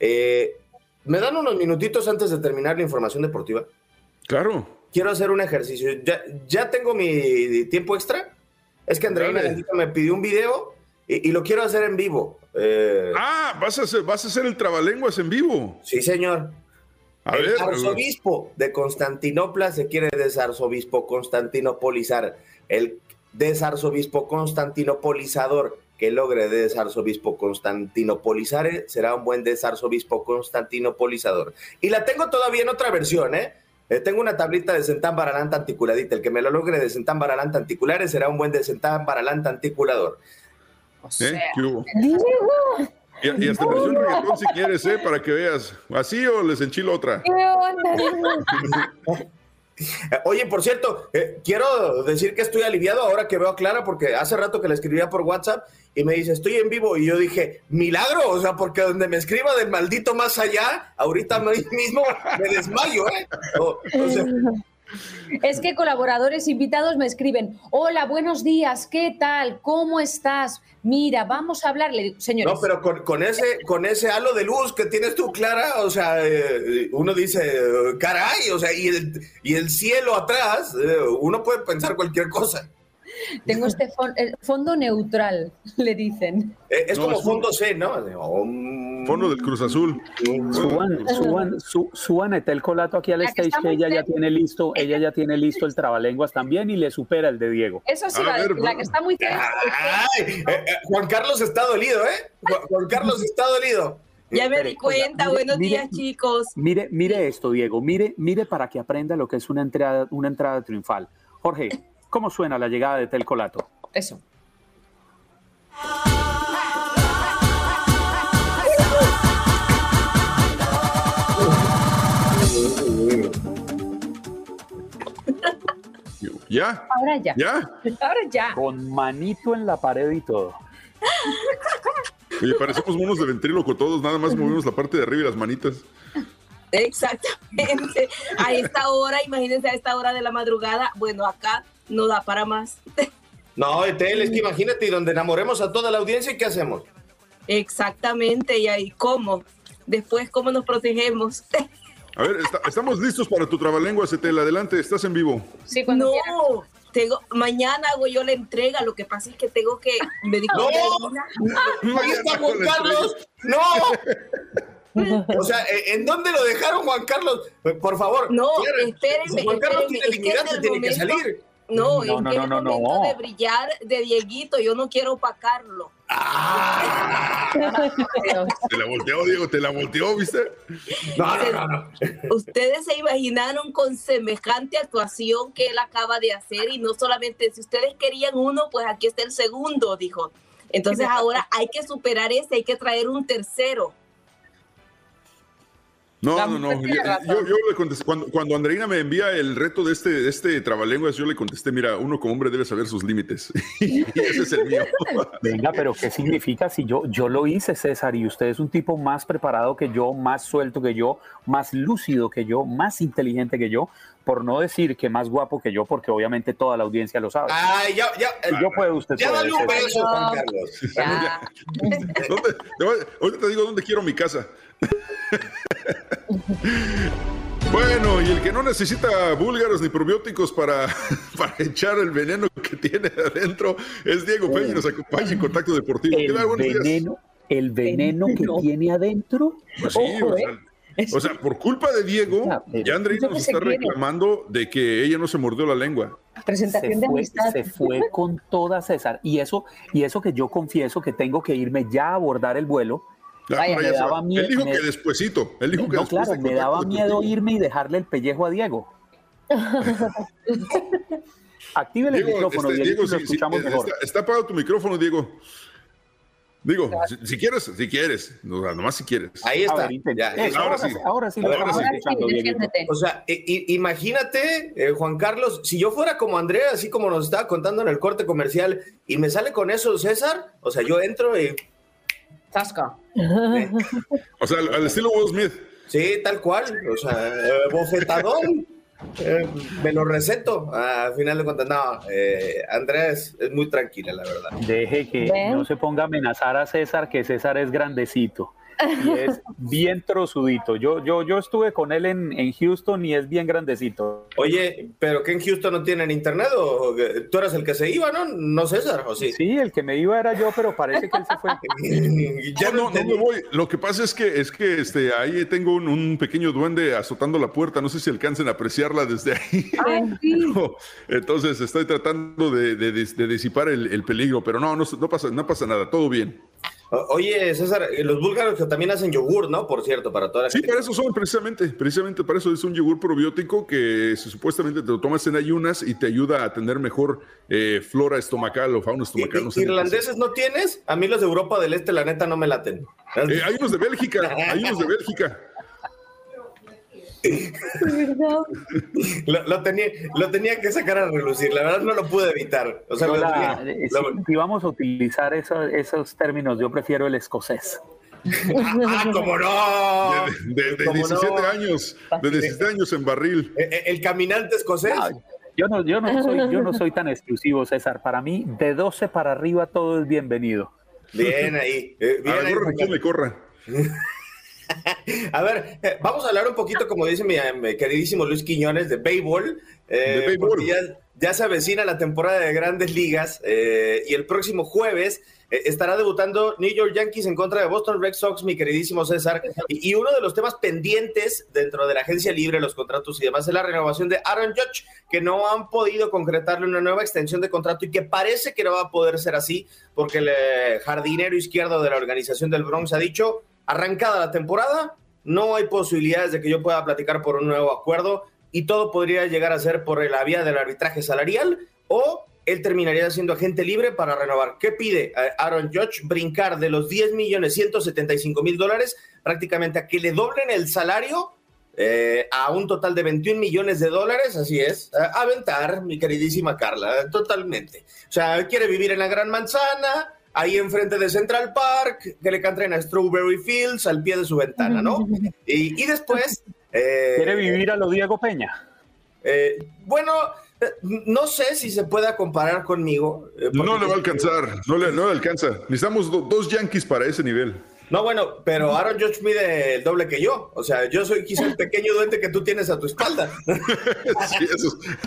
I: Eh, ¿Me dan unos minutitos antes de terminar la información deportiva?
B: Claro.
I: Quiero hacer un ejercicio. ¿Ya, ya tengo mi tiempo extra? Es que Andreina me pidió un video y, y lo quiero hacer en vivo. Eh,
B: Ah, vas a hacer, vas a hacer el trabalenguas en vivo.
I: Sí, señor.
B: A
I: el
B: ver.
I: arzobispo de Constantinopla se quiere desarzobispo constantinopolizar. El desarzobispo constantinopolizador que logre desarzobispo constantinopolizar será un buen desarzobispo constantinopolizador. Y la tengo todavía en otra versión, ¿eh? Eh, tengo una tablita de centán baralanta anticuladita. El que me lo logre de centán baralanta anticulares será un buen de centán baralanta anticulador.
B: ¿Eh? ¿Qué hubo? Y, y hasta versión reggaetón si quieres, ¿eh? Para que veas. ¿Así o les enchilo otra?
H: ¿Qué onda?
I: Oye, por cierto, eh, quiero decir que estoy aliviado ahora que veo a Clara porque hace rato que le escribía por WhatsApp y me dice, estoy en vivo. Y yo dije, milagro, o sea, porque donde me escriba del maldito más allá, ahorita mismo me desmayo, ¿eh? Sea,
H: Es que colaboradores invitados me escriben, hola, buenos días, ¿qué tal? ¿Cómo estás? Mira, vamos a hablar. Le digo, señores,
I: no, pero con, con ese, con ese halo de luz que tienes tú, Clara, o sea, eh, uno dice, caray, o sea, y el, y el cielo atrás, eh, uno puede pensar cualquier cosa.
H: Tengo este fondo neutral, le dicen.
I: Eh, es como fondo C, ¿no?
B: Fondo del Cruz Azul.
C: Suban, suban, su, suban Etel Colato aquí al stage que ella ya tiene listo, ella ya tiene listo el trabalenguas también y le supera el de Diego.
H: Eso sí, la, que está muy cerca.
I: Eh, eh, Juan Carlos está dolido, ¿eh? Juan Carlos está dolido.
J: Ya me di cuenta, buenos días chicos.
C: Mire, mire esto, Diego, mire, mire para que aprenda lo que es una entrada, una entrada triunfal. Jorge, ¿cómo suena la llegada de Telcolato?
H: Eso.
B: ¿Ya?
H: Ahora ya.
B: ¿Ya?
H: Ahora ya.
C: Con manito en la pared y todo.
B: Oye, parecemos monos de ventríloco todos, nada más movemos la parte de arriba y las manitas.
J: Exactamente. A esta hora, imagínense a esta hora de la madrugada, bueno, acá no da para más.
I: No, Etel, es que imagínate, y donde enamoremos a toda la audiencia, ¿qué hacemos?
J: Exactamente, y ahí, ¿cómo? Después, ¿cómo nos protegemos?
B: A ver, estamos listos para tu trabalengua, Etel. Adelante, estás en vivo.
J: Sí, cuando no, tengo, mañana hago yo la entrega, lo que pasa es que tengo que... Me
I: ¡No! ¡No! Ahí está Juan Carlos! ¡No! O sea, ¿en dónde lo dejaron Juan Carlos? Por favor.
J: No, espérenme.
I: Juan Carlos tiene dignidad, se tiene que salir.
J: No, es que el momento de brillar de Dieguito, yo no quiero opacarlo.
B: Ah. te la volteó, Diego, te la volteó, ¿viste?
I: No, no, no,
J: Ustedes se imaginaron con semejante actuación que él acaba de hacer y no solamente si ustedes querían uno, pues aquí está el segundo, dijo. Entonces ahora hay que superar ese, hay que traer un tercero.
B: No, no, no. Yo, le contesté, cuando, cuando, Andreina me envía el reto de este, de este trabalenguas, yo le contesté, mira, uno como hombre debe saber sus límites. y ese es el mío.
C: Venga, pero ¿qué significa si yo, yo lo hice, César, y usted es un tipo más preparado que yo, más suelto que yo, más lúcido que yo, más inteligente que yo? Por no decir que más guapo que yo, porque obviamente toda la audiencia lo sabe.
I: Ay, ya, ya.
C: yo puedo, usted
I: Ya dale un beso, Juan Carlos.
B: ¿Dónde, te digo dónde quiero mi casa. Bueno, y el que no necesita búlgaros ni probióticos para, para echar el veneno que tiene adentro es Diego Peña y nos acompaña en Contacto Deportivo.
C: El veneno, el veneno que tiene adentro.
B: Pues sí, ¿eh? o, sea, por culpa de Diego, ya Andreina nos está reclamando de que ella no se mordió la lengua.
H: Presentación
C: se
H: fue,
C: Se fue con toda César. Y eso, y eso que yo confieso que tengo que irme ya a abordar el vuelo
B: me daba miedo, él dijo que despuesito. Él dijo que
C: no, claro, me daba miedo irme y dejarle el pellejo a Diego. Active el micrófono,
B: este, Diego, si, escuchamos mejor. Está, apagado tu micrófono, Diego. Digo, si, quieres, si quieres, nomás si quieres.
I: Ahí está.
C: ahora, sí. Ahora sí, lo estamos escuchando,
I: O sea, imagínate, eh, Juan Carlos, si yo fuera como Andrea, así como nos estaba contando en el corte comercial, y me sale con eso César, o sea, yo entro y
B: o sea, al, estilo Will Smith.
I: Sí, tal cual. O sea, eh, bofetadón. Eh, me lo receto. Al final de cuentas, no, eh, Andrés es muy tranquila, la verdad.
C: Deje que no se ponga a amenazar a César, que César es grandecito y es bien trozudito. Yo, yo, yo estuve con él en, en, Houston y es bien grandecito.
I: Oye, pero que en Houston no tienen internet o tú eras el que se iba, ¿no? No César, ¿o sí?
C: Sí, el que me iba era yo, pero parece que él se fue.
B: ya no, no me voy. Lo que pasa es que es que este ahí tengo un, pequeño duende azotando la puerta. No sé si alcancen a apreciarla desde ahí. entonces estoy tratando de, de, de disipar el, el, peligro, pero no, no, no pasa, no pasa nada, todo bien.
I: Oye, César, eh, los búlgaros que también hacen yogur, ¿no? Por cierto, para toda la
B: Sí, para eso son, precisamente, precisamente para eso es un yogur probiótico que supuestamente te lo tomas en ayunas y te ayuda a tener mejor eh, flora estomacal o fauna estomacal.
I: No ¿Irlandeses no tienes? A mí los de Europa del Este, la neta, no me laten.
B: Eh, hay unos de Bélgica, hay unos de Bélgica.
I: Lo, tenía, lo tenía que sacar a relucir, la verdad no lo pude evitar. O sea,
C: eh, si, vamos a utilizar esos términos, yo prefiero el escocés.
I: ah, como no.
B: De, 17 años, de 17 años en barril.
I: E, e, el, caminante escocés.
C: yo, no, yo, no soy, yo no soy tan exclusivo, César. Para mí, de 12 para arriba todo es bienvenido.
I: Bien ahí. Eh, bien
B: a la me corra.
I: A ver, eh, vamos a hablar un poquito, como dice mi, mi queridísimo Luis Quiñones, de béisbol. Eh,
B: De
I: Ya, ya se avecina la temporada de grandes ligas eh, y el próximo jueves eh, estará debutando New York Yankees en contra de Boston Red Sox, mi queridísimo César. Y, y uno de los temas pendientes dentro de la agencia libre, los contratos y demás, es la renovación de Aaron Judge, que no han podido concretarle una nueva extensión de contrato y que parece que no va a poder ser así, porque el eh, jardinero izquierdo de la organización del Bronx ha dicho, arrancada la temporada, no hay posibilidades de que yo pueda platicar por un nuevo acuerdo y todo podría llegar a ser por la vía del arbitraje salarial o él terminaría siendo agente libre para renovar. ¿Qué pide eh, Aaron Judge? Brincar de los 10 millones 175 mil dólares prácticamente a que le doblen el salario eh, a un total de 21 millones de dólares, así es, aventar, mi queridísima Carla, totalmente. O sea, quiere vivir en la Gran Manzana, ahí enfrente de Central Park, que le canten a Strawberry Fields al pie de su ventana, ¿no? Y, y después... eh,
C: ¿Quiere vivir a lo Diego Peña?
I: eh, bueno, no sé si se pueda comparar conmigo. eh,
B: No le va a alcanzar, no le, no le alcanza. Necesitamos do- dos Yankees para ese nivel.
I: No, bueno, pero Aaron Judge mide el doble que yo. O sea, yo soy quizá el pequeño duende que tú tienes a tu espalda.
B: Sí, eso es-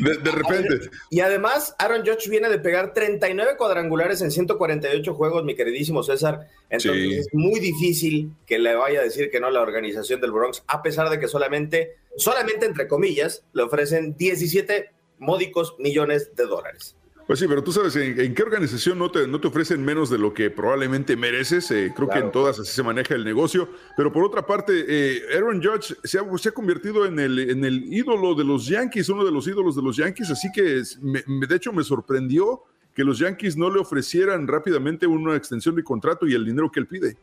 B: de, de repente.
I: Y además, Aaron Judge viene de pegar 39 cuadrangulares en 148 juegos, mi queridísimo César. Entonces
B: Sí.
I: es muy difícil que le vaya a decir que no a la organización del Bronx, a pesar de que solamente, solamente entre comillas, le ofrecen 17 módicos millones de dólares.
B: Pues sí, pero tú sabes, ¿en, en qué organización no te, no te ofrecen menos de lo que probablemente mereces? Eh, creo que en todas así se maneja el negocio. Pero por otra parte, eh, Aaron Judge se ha, se ha convertido en el, en el ídolo de los Yankees, uno de los ídolos de los Yankees. Así que, es- me- me- de hecho, me sorprendió que los Yankees no le ofrecieran rápidamente una extensión de contrato y el dinero que él pide.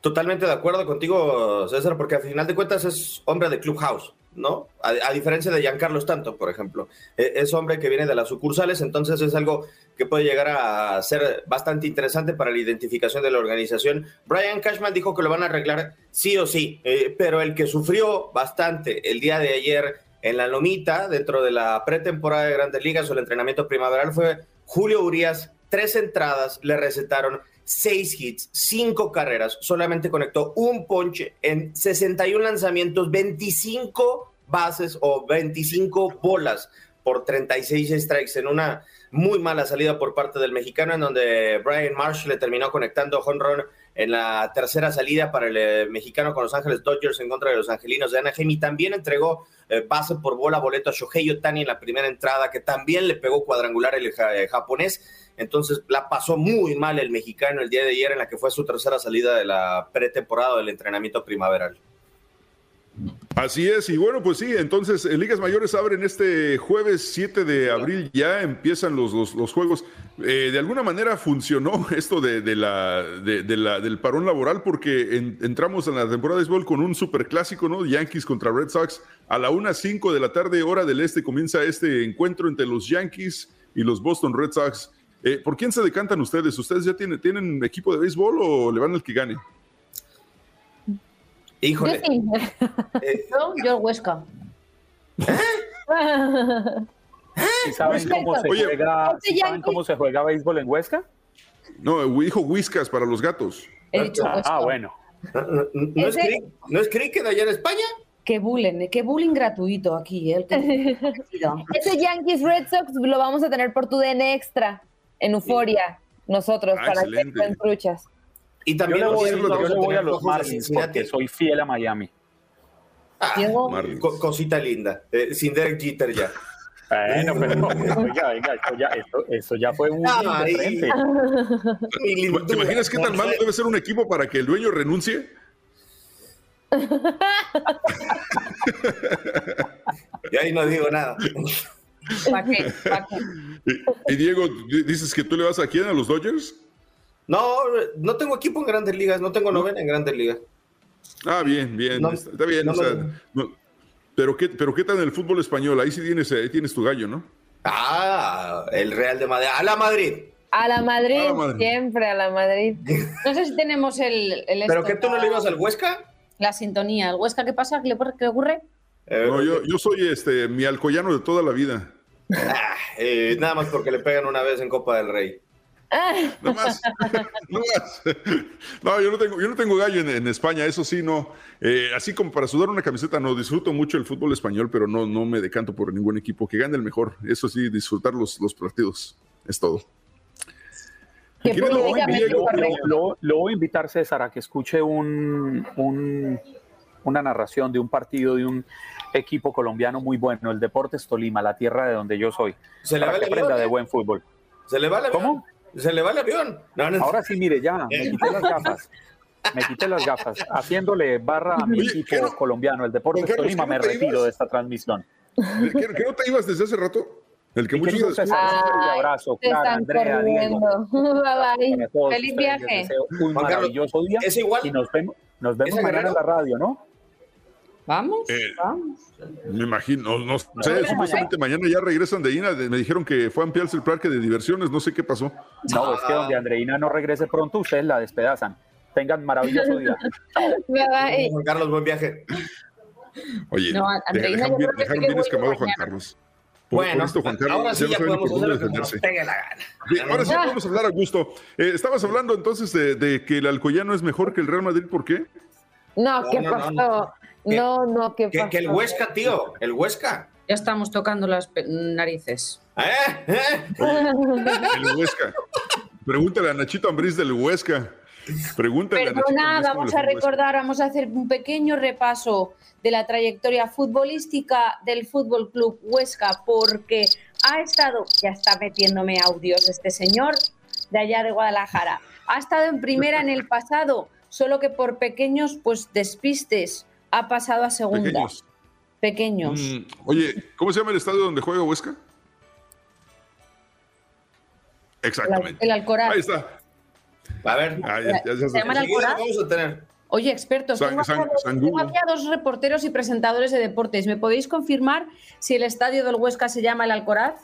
I: Totalmente de acuerdo contigo, César, porque al final de cuentas es hombre de clubhouse, ¿no? A, diferencia de Giancarlo Stanton, por ejemplo. E- Es hombre que viene de las sucursales, entonces es algo que puede llegar a ser bastante interesante para la identificación de la organización. Brian Cashman dijo que lo van a arreglar sí o sí, eh, pero el que sufrió bastante el día de ayer en la lomita, dentro de la pretemporada de Grandes Ligas o el entrenamiento primaveral, fue Julio Urias. Tres entradas le recetaron seis hits, cinco carreras, solamente conectó un ponche en 61 lanzamientos, 25 bases o 25 bolas por 36 strikes en una muy mala salida por parte del mexicano en donde Brian Marsh le terminó conectando home run en la tercera salida para el eh, mexicano con Los Ángeles Dodgers en contra de los angelinos de Anaheim y también entregó eh, base por bola boleto a Shohei Otani en la primera entrada que también le pegó cuadrangular el eh, japonés entonces la pasó muy mal el mexicano el día de ayer en la que fue su tercera salida de la pretemporada del entrenamiento primaveral.
B: Así es, y bueno, pues sí, entonces eh, Ligas Mayores abren este jueves 7 de abril, ya empiezan los, los, juegos. Eh, de alguna manera funcionó esto de, la, de la, del parón laboral porque en- entramos en la temporada de béisbol con un superclásico, ¿no? Yankees contra Red Sox. A la 1.05 de la tarde, hora del este, comienza este encuentro entre los Yankees y los Boston Red Sox. Eh, ¿Por quién se decantan ustedes? ¿Ustedes ya tienen, tienen equipo de béisbol o le van al que gane?
I: Híjole.
H: Yo sí.
I: Eh,
H: Yo, yo el Huesca.
C: ¿Y ¿Saben cómo se
B: Oye,
C: juega,
H: Ese
C: ¿sí ¿saben cómo se juega béisbol en Huesca?
B: No, dijo Whiskas para los gatos.
H: He dicho Huesca.
C: Ah, bueno.
I: ¿No, no- no es,
H: Ese-
I: Crick- ¿No es cricket allá en España?
H: Qué bullying, qué bullying gratuito aquí. ¿eh?
K: Ese Yankees Red Sox lo vamos a tener por tu DN extra en Euforia, nosotros,
B: Ah,
K: para que
B: excelente.
K: estén truchas.
I: Y
C: Yo
I: también
C: le voy,
I: nosotros
C: yo voy a los Marlins porque soy fiel a Miami.
I: Ah,
H: Diego,
B: Marlins.
I: co- cosita linda, eh, sin Derek Jeter ya.
C: Bueno, pero oiga, venga, esto ya, esto, esto ya fue un frente.
I: Mi
B: ¿Te imaginas qué tan malo debe ser un equipo para que el dueño renuncie?
I: Y ahí no digo nada.
H: ¿para qué? ¿Pa' qué?
B: Y, y Diego, di- dices que tú le vas a quién, a los Dodgers?
I: No, no tengo equipo en grandes ligas, no tengo novena en grandes ligas.
B: Ah, bien, bien,
I: No,
B: está, está bien.
I: no
B: o sea,
I: me-
B: no- pero, ¿qué, pero ¿qué tal en el fútbol español? Ahí sí tienes, ahí tienes tu gallo, ¿no?
I: Ah, el Real de Madrid. ¡A la Madrid!
K: A la Madrid,
B: A la Madrid.
K: siempre a la Madrid.
H: No sé si tenemos el. el
I: ¿Pero qué tú no le ibas al Huesca?
H: La sintonía. ¿El Huesca qué pasa? ¿Qué le, qué le ocurre?
I: Eh,
B: No, yo, yo soy este, mi alcoyano de toda la vida.
I: Ah, eh, nada más porque le pegan una vez en Copa del Rey.
B: No más. no más. No, yo no tengo, yo no tengo gallo en, en España, eso sí, no. Eh, así como para sudar una camiseta, no. Disfruto mucho el fútbol español, pero no, no me decanto por ningún equipo. Que gane el mejor. Eso sí, disfrutar los, los partidos. Es todo.
C: Lo voy, a invitar, lo- lo voy a invitar, César, a que escuche un, un- una narración de un partido de un equipo colombiano muy bueno, el Deportes Tolima, la tierra de donde yo soy.
I: Se le va
C: que
I: el
C: aprenda
I: avión,
C: de
I: ¿eh?
C: buen fútbol.
I: Se le va el avión.
C: ¿Cómo?
I: Se le va el avión. No, no.
C: Ahora sí, mire, ya, me quité las gafas. Me quité las gafas. Haciéndole barra a mi
B: Oye,
C: equipo colombiano, el Deportes
B: Carlos,
C: Tolima,
B: ¿qué no
C: me retiro
B: ibas?
C: de esta transmisión.
B: ¿Que, que no te ibas desde hace rato? El que muchos
C: un abrazo, Clara,
H: están
C: Andrea, Diego.
H: Bye bye. Feliz
C: ustedes, les
H: viaje.
C: deseo un
I: Juan Carlos,
C: maravilloso día.
I: ¿es igual?
C: Y nos vemos, nos vemos
I: ¿Es
C: mañana en la radio, ¿no?
D: Vamos,
B: Eh,
D: vamos.
B: Me imagino, no, no sé, supuestamente mañana ya regresan de INA, de- me dijeron que fue a ampliarse el parque de diversiones, no sé qué pasó.
C: No, es que donde Andreina no regrese pronto, ustedes la despedazan. Tengan maravilloso día.
H: Bye bye.
I: Juan Carlos, buen viaje.
B: Oye,
D: No, Andreina,
B: dejaron
D: yo
B: bien,
D: creo que
B: dejaron
D: sí que
B: bien
D: vuelve
B: escamado Juan. Carlos. Por,
I: Bueno,
B: por esto, Juan Carlos,
I: ahora sí
B: ya
I: podemos
B: por
I: hacer
B: dónde
I: lo que nos
B: defenderse.
I: pegue la gana.
B: Bien, ahora sí podemos hablar a gusto. Eh, estabas hablando entonces de, de que el Alcoyano es mejor que el Real Madrid, ¿por qué?
H: No, ¿qué
I: no,
H: pasó?
I: no.
H: No, no, ¿qué
I: Que,
H: pasó?
I: que el Huesca, tío, el Huesca.
D: Ya estamos tocando las narices.
I: ¿Eh? ¿Eh?
B: El Huesca. Pregúntale a Nachito Ambriz del Huesca. Pregúntale a Nachito
D: Perdona,
B: Ambriz cómo
D: vamos a
B: Huesca.
D: recordar, vamos a hacer un pequeño repaso de la trayectoria futbolística del Fútbol Club Huesca, porque ha estado, ya está metiéndome audios este señor de allá de Guadalajara, ha estado en primera en el pasado, solo que por pequeños pues despistes ha pasado a segunda.
B: Pequeños.
D: Pequeños.
B: Mm, oye, ¿cómo se llama el estadio donde juega Huesca? Exactamente.
D: El Alcoraz.
B: Ahí está.
I: A ver,
B: Ah, ya- ya- ya
D: ¿Se llama el Alcoraz?
I: vamos a tener.
D: Oye, expertos,
B: San-
D: tengo,
B: San-
D: aquí tengo
B: Google.
D: aquí a dos reporteros y presentadores de deportes. ¿Me podéis confirmar si el estadio del Huesca se llama el Alcoraz?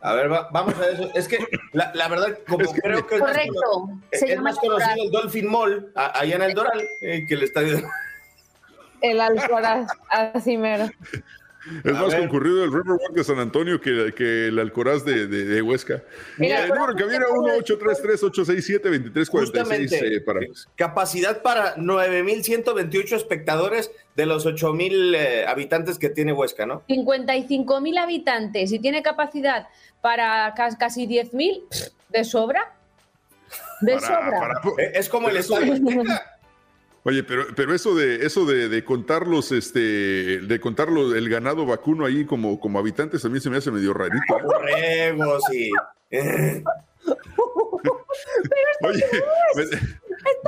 I: A ver, va- vamos a eso. Es que la, la verdad, como
B: Es que-
I: creo que es más
D: Correcto,
I: cono-
D: se
I: es
D: llama
I: más
D: el
I: conocido el Dolphin Mall a- allá en el Doral eh, que el estadio.
H: El Alcoraz, así mero.
B: Es
I: A
B: más
I: ver.
B: concurrido el Riverwalk de San Antonio que, que el Alcoraz de, de- de Huesca.
D: Mira,
B: el número que viene
D: ¿qué puedo
B: 1-833-867-2346
I: Justamente.
B: para...
I: Capacidad para 9.128 espectadores de los 8.000 eh, habitantes que tiene Huesca, ¿no?
D: 55.000 habitantes y tiene capacidad para ca- casi 10.000, pff, ¿de sobra? De
B: para-
D: sobra.
B: para-
I: Eh, Es como el estadio.
B: Oye, pero, pero eso de eso de, de contarlos, este, de contarlo el ganado vacuno ahí como, como habitantes también se me hace medio rarito.
I: Borregos y.
B: Oye, me,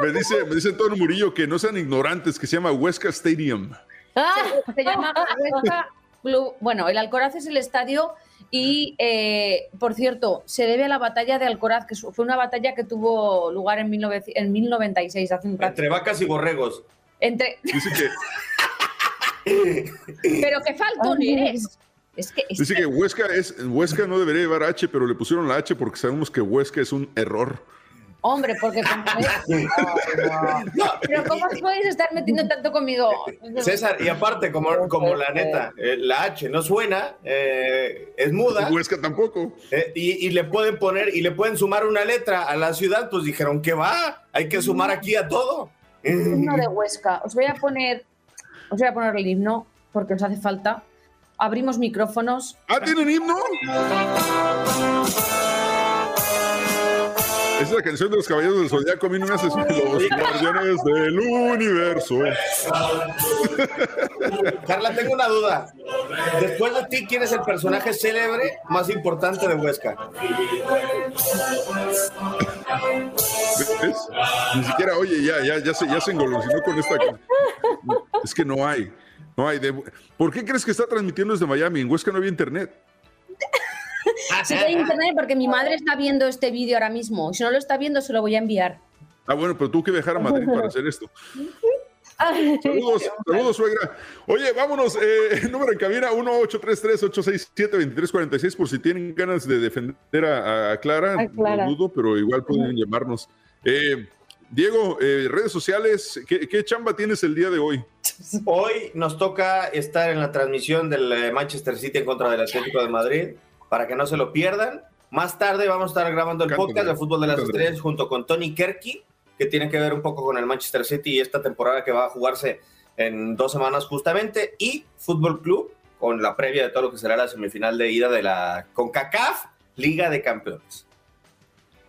B: me dice, me dice Antonio Murillo que no sean ignorantes, que se llama Huesca Stadium.
H: Ah,
D: Se llama Huesca Club- Bueno, el Alcoraz es el estadio y, eh, por cierto, se debe a la batalla de Alcoraz, que fue una batalla que tuvo lugar en, 19 en 1096, hace un rato.
I: entre vacas y borregos.
D: Entre...
B: Dice que,
D: Pero qué faltón eres. Es que, es
B: dice
D: que-
B: que Huesca es Huesca no debería llevar H, pero le pusieron la H porque sabemos que Huesca es un error.
D: Hombre, porque como es- Pero ¿cómo os podéis estar metiendo tanto conmigo?
I: César, y aparte, como, como la neta, eh, la H no suena, eh, es muda.
B: Huesca tampoco.
I: eh, y, y le pueden poner y le pueden sumar una letra a la ciudad, pues dijeron que va, hay que sumar aquí a todo.
D: himno de Huesca. Os voy a poner, os voy a poner el himno porque os hace falta. Abrimos micrófonos.
B: ¿Ah, tienen himno? Es la canción de los caballeros del zodiaco. A mí no me los guardianes del universo.
I: Carla, tengo una duda. Después de ti, ¿quién es el personaje célebre más importante de Huesca?
B: ¿Ves? Ni siquiera, oye, ya, ya, ya se, ya se engolosinó con esta. Es que no hay. No hay. de- ¿Por qué crees que está transmitiendo desde Miami? En Huesca no había internet.
D: Si hay internet, porque mi madre está viendo este vídeo ahora mismo. Si no lo está viendo, se lo voy a enviar.
B: Ah, bueno, pero tuvo que viajar a Madrid para hacer esto. Saludos, saludos, suegra. Oye, vámonos. Eh, número en cabina 1-833-867-2346 por si tienen ganas de defender a, a Clara.
H: A Clara.
B: No dudo, pero igual pueden llamarnos. Eh, Diego, eh, redes sociales, ¿qué, qué chamba tienes el día de hoy?
I: Hoy nos toca estar en la transmisión del eh, Manchester City en contra del Atlético de Madrid para que no se lo pierdan. Más tarde vamos a estar grabando el podcast de Fútbol de las Estrellas junto con Tony Kerky, que tiene que ver un poco con el Manchester City y esta temporada que va a jugarse en dos semanas justamente, y Fútbol Club con la previa de todo lo que será la semifinal de ida de la CONCACAF Liga de Campeones.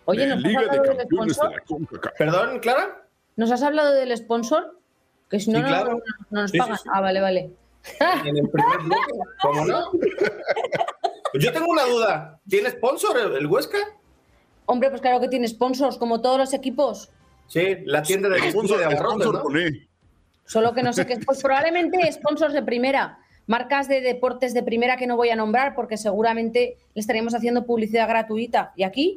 D: Oye, ¿nos has hablado del sponsor?
I: ¿Perdón, Clara?
D: ¿Nos has hablado del sponsor? Que si no,
I: Sí,
D: no-
I: claro.
D: no, no nos
I: Sí, sí,
D: pagan.
I: sí.
D: Ah, vale, vale.
I: En el primer bloque, ¿cómo no? Yo tengo una duda. ¿Tiene sponsor el, Huesca?
D: Hombre, pues claro que tiene sponsors, como todos los equipos.
I: Sí, la tienda de
B: Sponsor-
I: de abarrotes,
B: sponsor
I: ¿no?
B: E.
D: Solo que no sé qué. Pues probablemente sponsors de primera. Marcas de deportes de primera que no voy a nombrar porque seguramente le estaríamos haciendo publicidad gratuita. Y aquí,